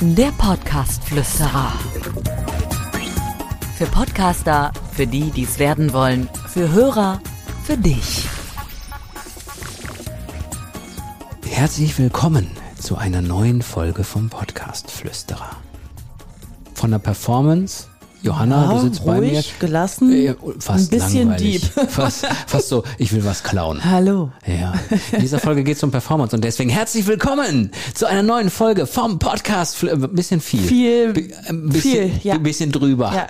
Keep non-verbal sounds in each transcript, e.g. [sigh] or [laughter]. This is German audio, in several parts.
Der Podcast-Flüsterer. Für Podcaster, für die, die es werden wollen, für Hörer, für dich. Herzlich willkommen zu einer neuen Folge vom Podcast Flüsterer. Von der Performance Johanna, Ja, du sitzt bei mir. ruhig, gelassen, Äh, fast ein bisschen langweilig. deep. [laughs] Fast, fast so, ich will was klauen. Hallo. Ja, in dieser Folge geht es um Performance und deswegen herzlich willkommen zu einer neuen Folge vom Podcast. Ein bisschen viel. Viel, Bi- Ein bisschen, viel, ja. Ein bisschen drüber. [laughs] Ja.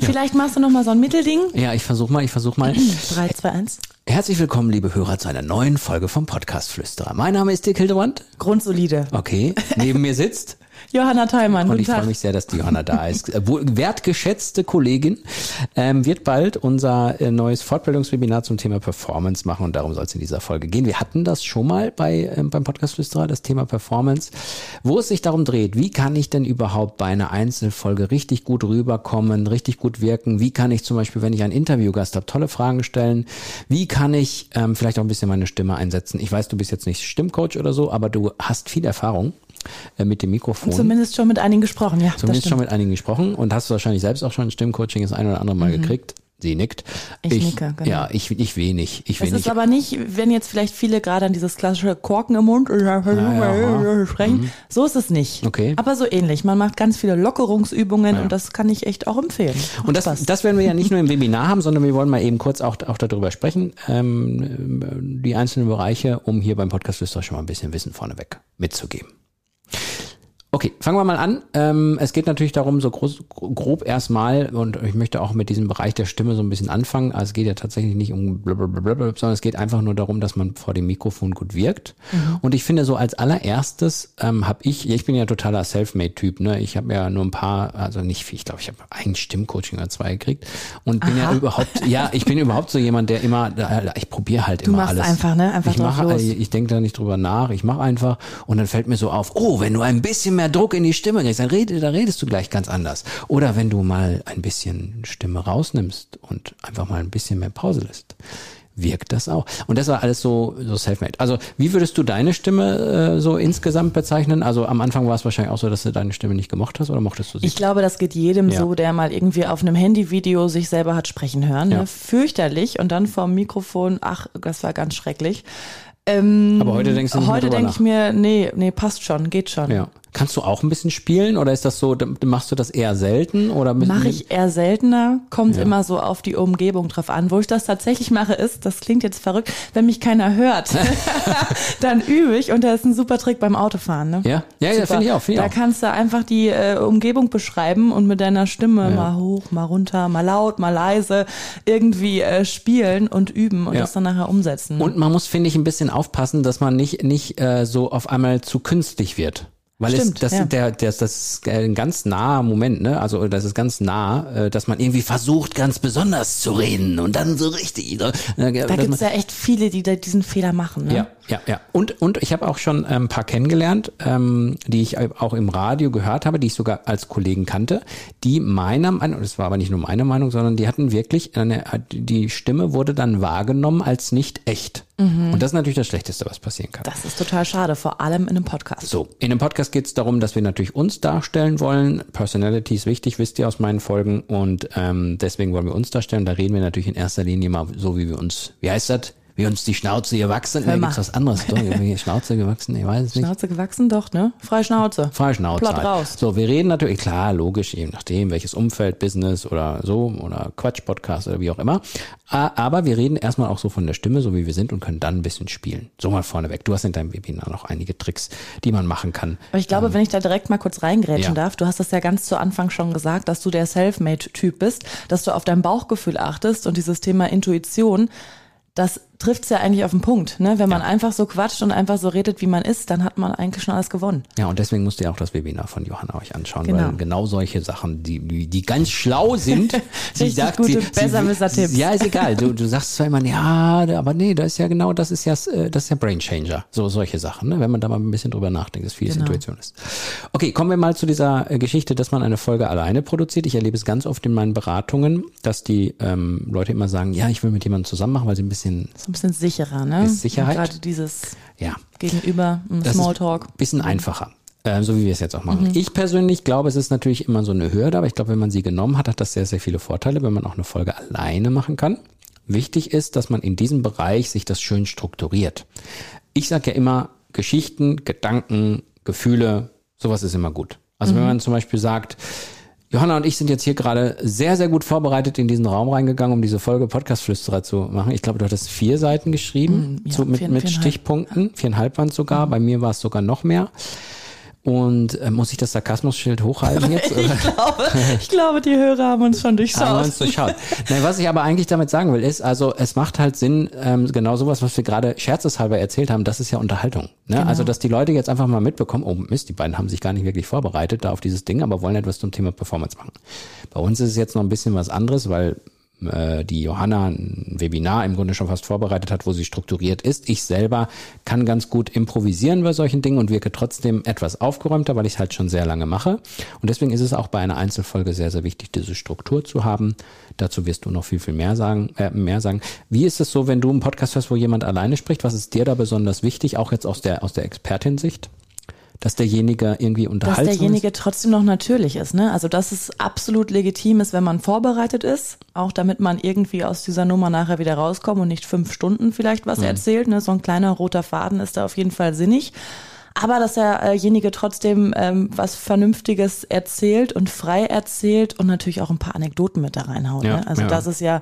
Vielleicht machst du noch mal so ein Mittelding. Ja, ich versuch mal, ich versuch mal. 3, 2, 1. Herzlich willkommen, liebe Hörer, zu einer neuen Folge vom Podcast Flüsterer. Mein Name ist Dirk Hildebrand. Grundsolide. Okay, neben mir sitzt Johanna Theimann, Und ich freue mich sehr, dass die Johanna da ist. Äh, wertgeschätzte Kollegin ähm, wird bald unser äh, neues Fortbildungswebinar zum Thema Performance machen und darum soll es in dieser Folge gehen. Wir hatten das schon mal bei ähm, beim Podcast Flüsterer, das Thema Performance, wo es sich darum dreht, wie kann ich denn überhaupt bei einer Einzelfolge richtig gut rüberkommen, richtig gut wirken? Wie kann ich zum Beispiel, wenn ich einen Interviewgast habe, tolle Fragen stellen? Wie kann ich ähm, vielleicht auch ein bisschen meine Stimme einsetzen? Ich weiß, du bist jetzt nicht Stimmcoach oder so, aber du hast viel Erfahrung äh, mit dem Mikrofon. Zumindest schon mit einigen gesprochen, ja. Zumindest schon mit einigen gesprochen und hast du wahrscheinlich selbst auch schon ein Stimmcoaching das ein oder andere Mal gekriegt. Sie nickt. Mhm. Ich nicke, genau. Ja, ich, ich wenig. Ich Es ist aber nicht, wenn jetzt vielleicht viele gerade an dieses klassische Korken im Mund sprechen. So ist es nicht. Mhm. Okay. Aber so ähnlich. Man macht ganz viele Lockerungsübungen und das kann ich echt auch empfehlen. Macht und das, Spaß. das werden wir ja nicht nur im Webinar haben, sondern wir wollen mal eben kurz auch, auch darüber sprechen, ähm, die einzelnen Bereiche, um hier beim Podcast Flüsterer schon mal ein bisschen Wissen vorneweg mitzugeben. Okay, fangen wir mal an. Ähm, es geht natürlich darum, so groß, grob erstmal, und ich möchte auch mit diesem Bereich der Stimme so ein bisschen anfangen. Also es geht ja tatsächlich nicht um blablabla, sondern es geht einfach nur darum, dass man vor dem Mikrofon gut wirkt. Und ich finde so als allererstes ähm, habe ich, ich bin ja totaler Selfmade-Typ, ne? Ich habe ja nur ein paar, also nicht viel, ich glaube, ich habe ein Stimmcoaching oder zwei gekriegt und bin ja Aha. überhaupt, ja, ich bin überhaupt so jemand, der immer, ich probiere halt immer machst alles. einfach, ne? Einfach ich mache, los. ich denke da nicht drüber nach, ich mache einfach und dann fällt mir so auf, oh, wenn du ein bisschen mehr Druck in die Stimme kriegst, dann, rede, dann redest du gleich ganz anders. Oder wenn du mal ein bisschen Stimme rausnimmst und einfach mal ein bisschen mehr Pause lässt, wirkt das auch. Und das war alles so, so self-made. Also wie würdest du deine Stimme äh, so insgesamt bezeichnen? Also am Anfang war es wahrscheinlich auch so, dass du deine Stimme nicht gemocht hast oder mochtest du sie? Ich glaube, das geht jedem Ja. so, der mal irgendwie auf einem Handyvideo sich selber hat sprechen hören. Ja. Ne? Fürchterlich. Und dann vorm Mikrofon, ach, das war ganz schrecklich. Ähm, Aber heute denkst du nicht mehr Heute denke ich mir, nee, nee, passt schon, geht schon. ja. Kannst du auch ein bisschen spielen oder ist das so, machst du das eher selten oder Mache ich eher seltener, kommt immer so auf die Umgebung drauf an. Wo ich das tatsächlich mache, ist, das klingt jetzt verrückt, wenn mich keiner hört, [laughs] [laughs] dann übe ich und das ist ein super Trick beim Autofahren. Ne? Ja, ja, ja finde ich auch. Find ich da auch. kannst du einfach die äh, Umgebung beschreiben und mit deiner Stimme mal hoch, mal runter, mal laut, mal leise irgendwie äh, spielen und üben und Ja. das dann nachher umsetzen. Und man muss, finde ich, ein bisschen aufpassen, dass man nicht, nicht äh, so auf einmal zu künstlich wird. Weil Stimmt, es, das, ja. der, der, das ist ein ganz naher Moment, ne? Also das ist ganz nah, äh, dass man irgendwie versucht, ganz besonders zu reden und dann so richtig. Ne? da gibt's ja echt viele, die da diesen Fehler machen. Ne? ja, ja, ja. Und, und ich habe auch schon ähm, ein paar kennengelernt, ähm, die ich auch im Radio gehört habe, die ich sogar als Kollegen kannte, die meiner Meinung, das war aber nicht nur meine Meinung, sondern die hatten wirklich eine, die Stimme wurde dann wahrgenommen als nicht echt. Und das ist natürlich das Schlechteste, was passieren kann. Das ist total schade, vor allem in einem Podcast. So, in dem Podcast geht es darum, dass wir natürlich uns darstellen wollen. Personality ist wichtig, wisst ihr aus meinen Folgen. Und ähm, deswegen wollen wir uns darstellen. Da reden wir natürlich in erster Linie mal so, wie wir uns, wie heißt das? Wie uns die Schnauze gewachsen. Da mal. gibt's was anderes. Doch, [laughs] Schnauze gewachsen, ich weiß es nicht. Schnauze gewachsen, doch, ne? Freie Schnauze. Freie Schnauze. Platt halt. raus. So, wir reden natürlich, klar, logisch, je nachdem, welches Umfeld, Business oder so, oder Quatsch-Podcast oder wie auch immer. Aber wir reden erstmal auch so von der Stimme, so wie wir sind und können dann ein bisschen spielen. So mal vorneweg. Du hast in deinem Webinar noch einige Tricks, die man machen kann. Aber ich glaube, wenn ich da direkt mal kurz reingrätschen Ähm, Ja. darf, du hast das ja ganz zu Anfang schon gesagt, dass du der Selfmade-Typ bist, dass du auf dein Bauchgefühl achtest und dieses Thema Intuition, das trifft's ja eigentlich auf den Punkt. Ne? Wenn man einfach so quatscht und einfach so redet, wie man ist, dann hat man eigentlich schon alles gewonnen. Ja, und deswegen müsst ihr auch das Webinar von Johanna euch anschauen, Genau. weil genau solche Sachen, die, die, ganz schlau sind, [laughs] sie sagt, gute sie, sie, Besserwisser-Tipps. ja, ist egal. Du, du sagst zwar immer, ja, aber nee, das ist ja genau, das ist ja, äh, das ist ja Brain Changer. So solche Sachen, ne? wenn man da mal ein bisschen drüber nachdenkt, dass vieles Genau. Intuition ist. Okay, kommen wir mal zu dieser äh, Geschichte, dass man eine Folge alleine produziert. Ich erlebe es ganz oft in meinen Beratungen, dass die ähm, Leute immer sagen, ja, ich will mit jemandem zusammen machen, weil sie ein bisschen, So bisschen sicherer, ne? Ist Sicherheit. Gerade dieses Ja. Gegenüber, Das Smalltalk. ein bisschen einfacher. äh, So wie wir es jetzt auch machen. Ich persönlich glaube, es ist natürlich immer so eine Hürde, aber ich glaube, wenn man sie genommen hat, hat das sehr, sehr viele Vorteile, wenn man auch eine Folge alleine machen kann. Wichtig ist, dass man in diesem Bereich sich das schön strukturiert. Ich sage ja immer, Geschichten, Gedanken, Gefühle, sowas ist immer gut. Also wenn man zum Beispiel sagt, Johanna und ich sind jetzt hier gerade sehr, sehr gut vorbereitet in diesen Raum reingegangen, um diese Folge Podcast-Flüsterer zu machen. Ich glaube, du hattest vier Seiten geschrieben, ja, so mit, vier- mit. Stichpunkten, viereinhalb waren es sogar. Bei mir war es sogar noch mehr. Und äh, muss ich das Sarkasmus-Schild hochhalten jetzt? [laughs] Oder? Ich glaube, ich glaube, die Hörer haben uns schon Haben durchschaut. uns durchschaut. Nein, was ich aber eigentlich damit sagen will, ist, also es macht halt Sinn, ähm, genau sowas, was wir gerade scherzeshalber erzählt haben, das ist ja Unterhaltung. Ne? Also, dass die Leute jetzt einfach mal mitbekommen, oh Mist, die beiden haben sich gar nicht wirklich vorbereitet da auf dieses Ding, aber wollen etwas zum Thema Performance machen. Bei uns ist es jetzt noch ein bisschen was anderes, weil äh, die Johanna ein Webinar im Grunde schon fast vorbereitet hat, wo sie strukturiert ist. Ich selber kann ganz gut improvisieren bei solchen Dingen und wirke trotzdem etwas aufgeräumter, weil ich es halt schon sehr lange mache. Und deswegen ist es auch bei einer Einzelfolge sehr, sehr wichtig, diese Struktur zu haben. Dazu wirst du noch viel, viel mehr sagen. Äh, mehr sagen. Wie ist es so, wenn du einen Podcast hast, wo jemand alleine spricht? Was ist dir da besonders wichtig, auch jetzt aus der, aus der Expertin-Sicht? Dass derjenige irgendwie Dass unterhaltsam derjenige ist? trotzdem noch natürlich ist, ne? Also dass es absolut legitim ist, wenn man vorbereitet ist, auch damit man irgendwie aus dieser Nummer nachher wieder rauskommt und nicht fünf Stunden vielleicht Mhm. was erzählt. Ne? So ein kleiner roter Faden ist da auf jeden Fall sinnig. Aber dass derjenige trotzdem ähm, was Vernünftiges erzählt und frei erzählt und natürlich auch ein paar Anekdoten mit da reinhaut. Ja, ne? Also ja. das ist ja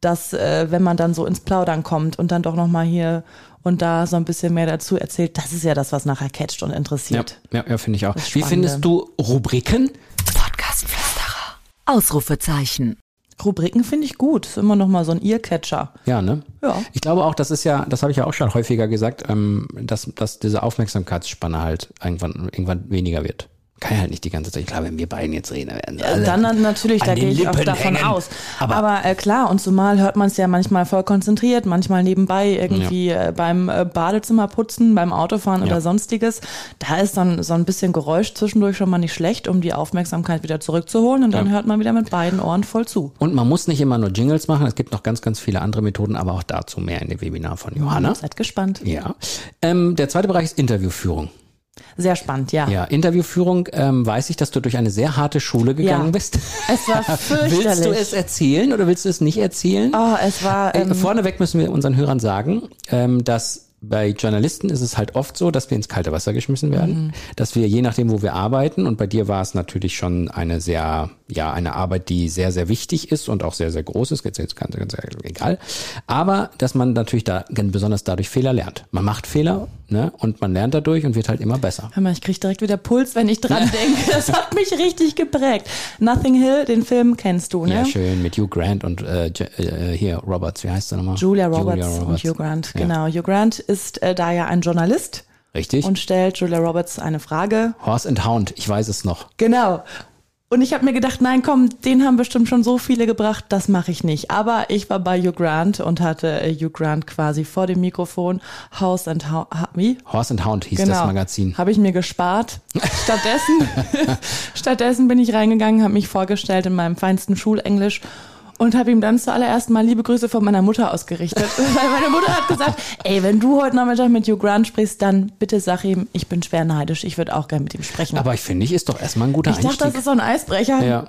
das, äh, wenn man dann so ins Plaudern kommt und dann doch nochmal hier und da so ein bisschen mehr dazu erzählt, das ist ja das, was nachher catcht und Ja, interessiert. ja, ja finde ich auch. Wie findest du Rubriken? Podcastflüsterer. Ausrufezeichen. Rubriken finde ich gut. Ist immer noch mal so ein Earcatcher. Ja, ne? Ja. Ich glaube auch, das ist ja, das habe ich ja auch schon häufiger gesagt, ähm, dass, dass diese Aufmerksamkeitsspanne halt irgendwann, irgendwann weniger wird. Kann ja halt nicht die ganze Zeit. Klar, wenn wir beiden jetzt reden, dann werden sie alle Dann, natürlich, da gehe ich auch Lippen davon hängen. aus. Aber- Aber, äh, klar, und zumal hört man es ja manchmal voll konzentriert, manchmal nebenbei irgendwie äh, beim äh, Badezimmer putzen, beim Autofahren Ja. oder sonstiges. Da ist dann so ein bisschen Geräusch zwischendurch schon mal nicht schlecht, um die Aufmerksamkeit wieder zurückzuholen. Und dann Ja. hört man wieder mit beiden Ohren voll zu. Und man muss nicht immer nur Jingles machen. Es gibt noch ganz, ganz viele andere Methoden, aber auch dazu mehr in dem Webinar von Johanna. Seid gespannt. Ja. Ähm, der zweite Bereich ist Interviewführung. Sehr spannend, ja. Ja, Interviewführung ähm, weiß ich, dass du durch eine sehr harte Schule gegangen Ja. bist. [laughs] Es war fürchterlich. [laughs] willst du es erzählen oder willst du es nicht erzählen? Oh, es war. Äh, Ähm, Vorneweg müssen wir unseren Hörern sagen, ähm, dass bei Journalisten ist es halt oft so, dass wir ins kalte Wasser geschmissen werden, dass wir je nachdem, wo wir arbeiten, und bei dir war es natürlich schon eine sehr, ja, eine Arbeit, die sehr, sehr wichtig ist und auch sehr, sehr groß ist, jetzt, jetzt ganz, ganz egal, aber dass man natürlich da besonders dadurch Fehler lernt. Man macht Fehler, ne, und man lernt dadurch und wird halt immer besser. Hör mal, ich krieg direkt wieder Puls, wenn ich dran [laughs] denke. Das hat mich richtig geprägt. Nothing Hill, den Film kennst du, ne? Ja, schön, mit Hugh Grant und äh, äh, hier Roberts, wie heißt der nochmal? Julia Roberts, und Hugh Grant, Ja. genau. Hugh Grant ist äh, da ja ein Journalist Richtig. und stellt Julia Roberts eine Frage. Horse and Hound, ich weiß es noch. Genau. Und ich habe mir gedacht, nein, komm, den haben bestimmt schon so viele gebracht, das mache ich nicht. Aber ich war bei Hugh Grant und hatte äh, Hugh Grant quasi vor dem Mikrofon House and ha, wie? Horse and Hound hieß Genau. das Magazin. Habe ich mir gespart. Stattdessen, [laughs] [laughs] stattdessen bin ich reingegangen, habe mich vorgestellt in meinem feinsten Schulenglisch und habe ihm dann zuallererst mal liebe Grüße von meiner Mutter ausgerichtet. [laughs] Weil meine Mutter hat gesagt, ey, wenn du heute Nachmittag mit Hugh Grant sprichst, dann bitte sag ihm, ich bin schwer neidisch, ich würde auch gerne mit ihm sprechen. Aber ich finde, ich ist doch erstmal ein guter ich dachte, Einstieg. das ist so ein Eisbrecher. ja.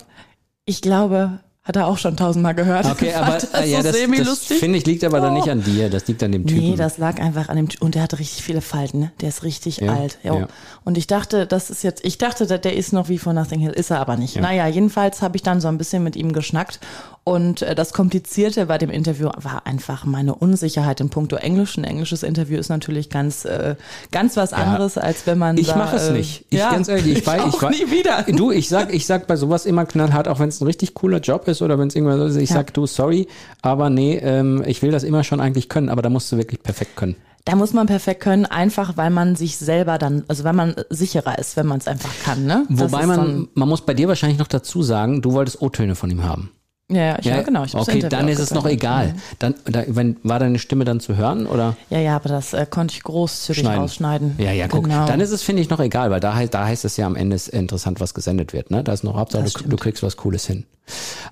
Ich glaube, hat er auch schon tausendmal gehört. [laughs] Okay, aber das äh, ja, so das, das finde ich liegt aber dann Oh. nicht an dir, das liegt an dem Typen. Nee, das lag einfach an dem und der hatte richtig viele Falten, ne? Der ist richtig Ja, alt. Ja. Und ich dachte, das ist jetzt, ich dachte, der ist noch wie von Nothing Hill, ist er aber nicht. Naja, jedenfalls habe ich dann so ein bisschen mit ihm geschnackt und äh, das Komplizierte bei dem Interview war einfach meine Unsicherheit in puncto Englisch. Ein englisches Interview ist natürlich ganz, äh, ganz was anderes, als wenn man Ich mache es äh, nicht. Ich ja, ganz ehrlich, ich, [laughs] weiß, auch ich weiß, nie wieder. Du, ich sag, ich sag bei sowas immer knallhart, auch wenn es ein richtig cooler Job ist oder wenn es irgendwas ist, ich Ja. sag du sorry, aber nee, ähm, ich will das immer schon eigentlich können, aber da musst du wirklich perfekt können. Da muss man perfekt können, einfach weil man sich selber dann, also weil man sicherer ist, wenn man es einfach kann. Ne? Wobei man, man muss bei dir wahrscheinlich noch dazu sagen, du wolltest O-Töne von ihm haben. Ja, ja, ich, ja, genau. Ich okay, dann ist es noch egal. Dann, da, wenn, war deine Stimme dann zu hören oder Ja, ja, aber das äh, konnte ich großzügig schneiden? rausschneiden. Ja, ja, guck. Genau. Dann ist es, finde ich, noch egal, weil da, heißt- da heißt es ja am Ende ist interessant, was gesendet wird. Ne? Da ist noch Hauptsache, du, du kriegst was Cooles hin.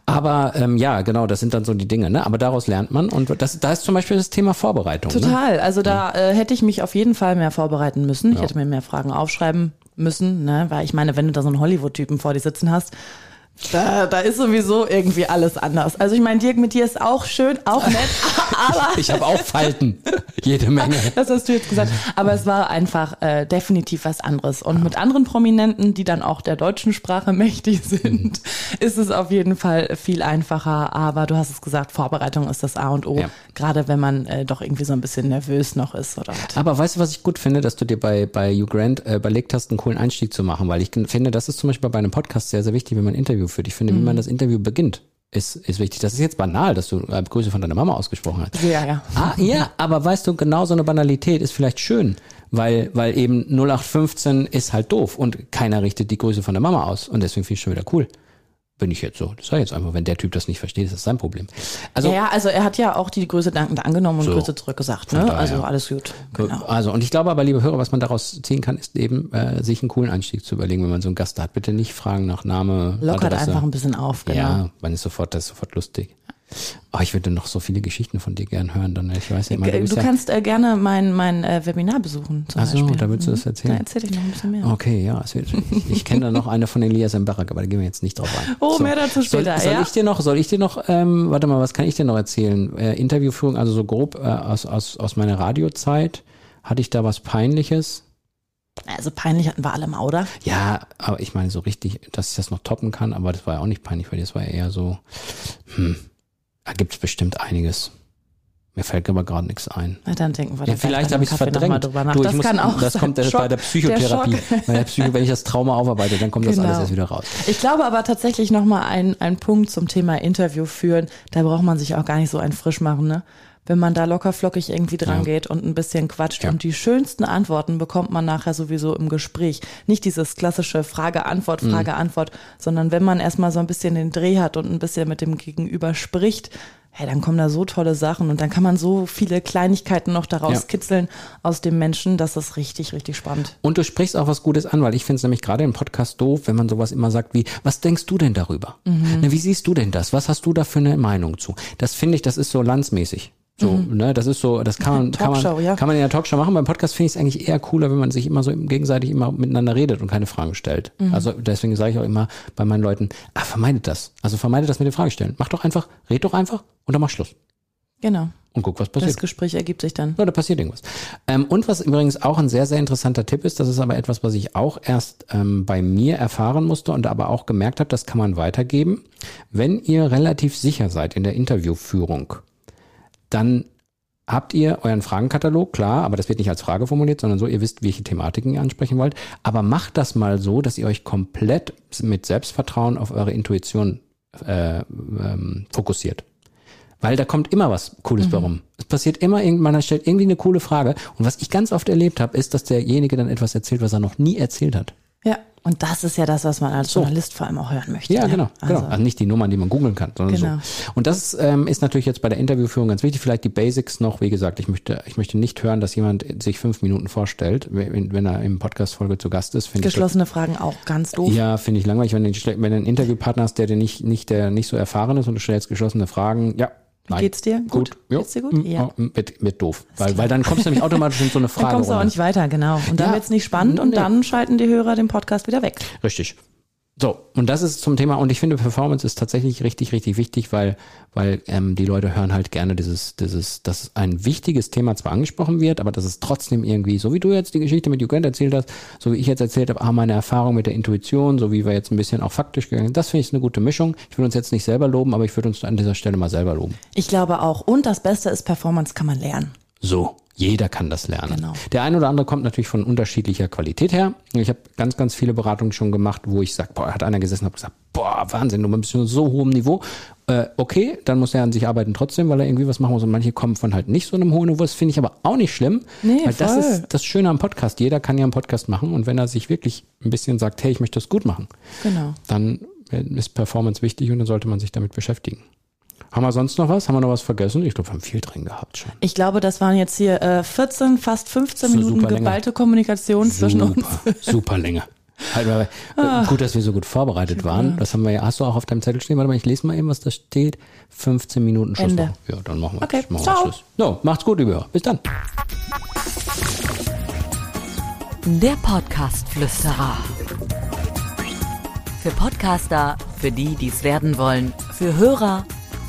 Aber ähm, ja, genau, das sind dann so die Dinge. Ne? Aber daraus lernt man und das, da ist zum Beispiel das Thema Vorbereitung. Ne? Total. Also da äh, hätte ich mich auf jeden Fall mehr vorbereiten müssen. Ich hätte mir mehr Fragen aufschreiben müssen, ne? weil ich meine, wenn du da so einen Hollywood-Typen vor dir sitzen hast, da, da ist sowieso irgendwie alles anders. Also ich meine, Dirk, mit dir ist auch schön, auch nett, [laughs] aber Ich habe auch Falten, jede Menge. [laughs] das hast du jetzt gesagt. Aber es war einfach äh, definitiv was anderes. Und mit anderen Prominenten, die dann auch der deutschen Sprache mächtig [laughs] sind, ist es auf jeden Fall viel einfacher. Aber du hast es gesagt, Vorbereitung ist das A und O. Ja. Gerade wenn man äh, doch irgendwie so ein bisschen nervös noch ist oder was. Aber weißt du, was ich gut finde, dass du dir bei, bei Hugh Grant äh, überlegt hast, einen coolen Einstieg zu machen, weil ich finde, das ist zum Beispiel bei einem Podcast sehr, sehr wichtig, wenn man ein Interview führt. Ich finde, wie man das Interview beginnt, ist, ist wichtig. Das ist jetzt banal, dass du äh, Grüße von deiner Mama ausgesprochen hast. Ja, ja. Ah, ja, aber weißt du, genau so eine Banalität ist vielleicht schön, weil, weil eben 0815 ist halt doof und keiner richtet die Grüße von der Mama aus und deswegen finde ich schon wieder cool. Bin ich jetzt so. Das war jetzt einfach, wenn der Typ das nicht versteht, ist das sein Problem. Also, ja, also er hat ja auch die Grüße dankend angenommen und So. Grüße zurückgesagt. Ne? daher. Also alles gut. Genau. Also, und ich glaube aber, liebe Hörer, was man daraus ziehen kann, ist eben, äh, sich einen coolen Einstieg zu überlegen, wenn man so einen Gast hat. Bitte nicht fragen nach Name. Lockert Adresse. einfach ein bisschen auf, genau. Ja, man ist sofort, das ist sofort lustig. Oh, ich würde noch so viele Geschichten von dir gern hören. Dann, ich weiß ja immer, du Äh, Du ja, kannst äh, gerne mein, mein äh, Webinar besuchen zum Ach so, Beispiel. da willst du das Mhm. erzählen? Da erzähle ich noch ein bisschen mehr. Okay, ja, es wird, ich, ich kenne da noch eine von Elias Mbarak, aber da gehen wir jetzt nicht drauf ein. Oh, mehr dazu später, Soll, soll ja. ich dir noch, soll ich dir noch, ähm, warte mal, was kann ich dir noch erzählen? Äh, Interviewführung, also so grob äh, aus, aus, aus meiner Radiozeit. Hatte ich da was Peinliches? Also peinlich hatten wir alle mal, oder? Ja, aber ich meine so richtig, dass ich das noch toppen kann, aber das war ja auch nicht peinlich, weil das war ja eher so, hm, da gibt's bestimmt einiges. Mir fällt aber gerade nichts ein. Na, dann denken wir Ja, vielleicht habe ich es verdrängt. Drüber nach. Du, ich das muss, kann auch das sein. kommt der, Schock, bei der Psychotherapie. der [laughs] bei der Psycho, wenn ich das Trauma aufarbeite, dann kommt das Genau. alles erst wieder raus. Ich glaube aber tatsächlich nochmal ein, ein Punkt zum Thema Interview führen. Da braucht man sich auch gar nicht so ein frisch machen, ne? Wenn man da locker flockig irgendwie dran Ja. geht und ein bisschen quatscht. Ja. Und die schönsten Antworten bekommt man nachher sowieso im Gespräch. Nicht dieses klassische Frage-Antwort, Mhm. Frage-Antwort, sondern wenn man erstmal so ein bisschen den Dreh hat und ein bisschen mit dem Gegenüber spricht, hey, dann kommen da so tolle Sachen und dann kann man so viele Kleinigkeiten noch daraus Ja. kitzeln aus dem Menschen. Das ist richtig, richtig spannend. Und du sprichst auch was Gutes an, weil ich finde es nämlich gerade im Podcast doof, wenn man sowas immer sagt wie, was denkst du denn darüber? Mhm. Ne, wie siehst du denn das? Was hast du da für eine Meinung zu? Das finde ich, das ist so landsmäßig. So, ne, das ist so, das kann man, kann man, Mhm. Ja. kann man in der Talkshow machen. Beim Podcast finde ich es eigentlich eher cooler, wenn man sich immer so gegenseitig immer miteinander redet und keine Fragen stellt. Mhm. Also deswegen sage ich auch immer bei meinen Leuten, ah, vermeidet das. Also vermeidet das mit den Fragen stellen. Mach doch einfach, red doch einfach und dann mach Schluss. Genau. Und guck, was passiert. Das Gespräch ergibt sich dann. Ja, da passiert irgendwas. Ähm, und was übrigens auch ein sehr, sehr interessanter Tipp ist, das ist aber etwas, was ich auch erst ähm, bei mir erfahren musste und aber auch gemerkt habe, das kann man weitergeben. Wenn ihr relativ sicher seid in der Interviewführung, dann habt ihr euren Fragenkatalog, klar, aber das wird nicht als Frage formuliert, sondern so, ihr wisst, welche Thematiken ihr ansprechen wollt. Aber macht das mal so, dass ihr euch komplett mit Selbstvertrauen auf eure Intuition äh, ähm, fokussiert. Weil da kommt immer was Cooles bei rum. Es passiert immer, man stellt irgendwie eine coole Frage. Und was ich ganz oft erlebt habe, ist, dass derjenige dann etwas erzählt, was er noch nie erzählt hat. Ja, und das ist ja das, was man als So. Journalist vor allem auch hören möchte. Ja, ne? genau, Also, genau. Also nicht die Nummern, die man googeln kann, sondern Genau. so. Und das ähm, ist natürlich jetzt bei der Interviewführung ganz wichtig. Vielleicht die Basics noch. Wie gesagt, ich möchte, ich möchte nicht hören, dass jemand sich fünf Minuten vorstellt, wenn, wenn er im Podcast-Folge zu Gast ist. Finde ich Geschlossene Fragen auch ganz doof. Ja, finde ich langweilig, wenn du, wenn du einen Interviewpartner hast, der dir nicht, nicht, der nicht so erfahren ist und du stellst geschlossene Fragen. Ja. Nein. geht's dir? Gut. Jo. Geht's dir gut? Mm, Ja. Mit, mit doof. Weil, weil dann kommst du nämlich automatisch in so eine Dann Frage. kommst du auch nicht weiter, genau. Und dann Ja. wird's nicht spannend und dann schalten die Hörer den Podcast wieder weg. Richtig. So, und das ist zum Thema, und ich finde, Performance ist tatsächlich richtig, richtig wichtig, weil, weil ähm, die Leute hören halt gerne dieses, dieses, dass ein wichtiges Thema zwar angesprochen wird, aber dass es trotzdem irgendwie, so wie du jetzt die Geschichte mit Jugend erzählt hast, so wie ich jetzt erzählt habe, ah, meine Erfahrung mit der Intuition, so wie wir jetzt ein bisschen auch faktisch gegangen sind, das finde ich eine gute Mischung. Ich will uns jetzt nicht selber loben, aber ich würde uns an dieser Stelle mal selber loben. Ich glaube auch. Und das Beste ist, Performance kann man lernen. So, jeder kann das lernen. Genau. Der eine oder andere kommt natürlich von unterschiedlicher Qualität her. Ich habe ganz, ganz viele Beratungen schon gemacht, wo ich sage, boah, hat einer gesessen und gesagt, boah, Wahnsinn, du bist auf so hohem Niveau. Äh, okay, dann muss er an sich arbeiten trotzdem, weil er irgendwie was machen muss. Und manche kommen von halt nicht so einem hohen Niveau. Das finde ich aber auch nicht schlimm. Nee, weil das voll. ist das Schöne am Podcast. Jeder kann ja einen Podcast machen. Und wenn er sich wirklich ein bisschen sagt, hey, ich möchte das gut machen, Genau. dann ist Performance wichtig und dann sollte man sich damit beschäftigen. Haben wir sonst noch was? Haben wir noch was vergessen? Ich glaube, wir haben viel drin gehabt schon. Ich glaube, das waren jetzt hier äh, 14, fast 15 So Minuten super Länge. geballte Kommunikation zwischen uns. Super, [laughs] super Länge. Halt mal, äh, gut, dass wir so gut vorbereitet waren. Das haben wir ja. Hast du auch auf deinem Zettel stehen? Warte mal, ich lese mal eben, was da steht. 15 Minuten Schluss. Ende. Ja, dann machen wir, Okay, machen wir ciao. Schluss. So, macht's gut, liebe Hörer. Bis dann. Der Podcast-Flüsterer. Für Podcaster, für die, die es werden wollen, für Hörer,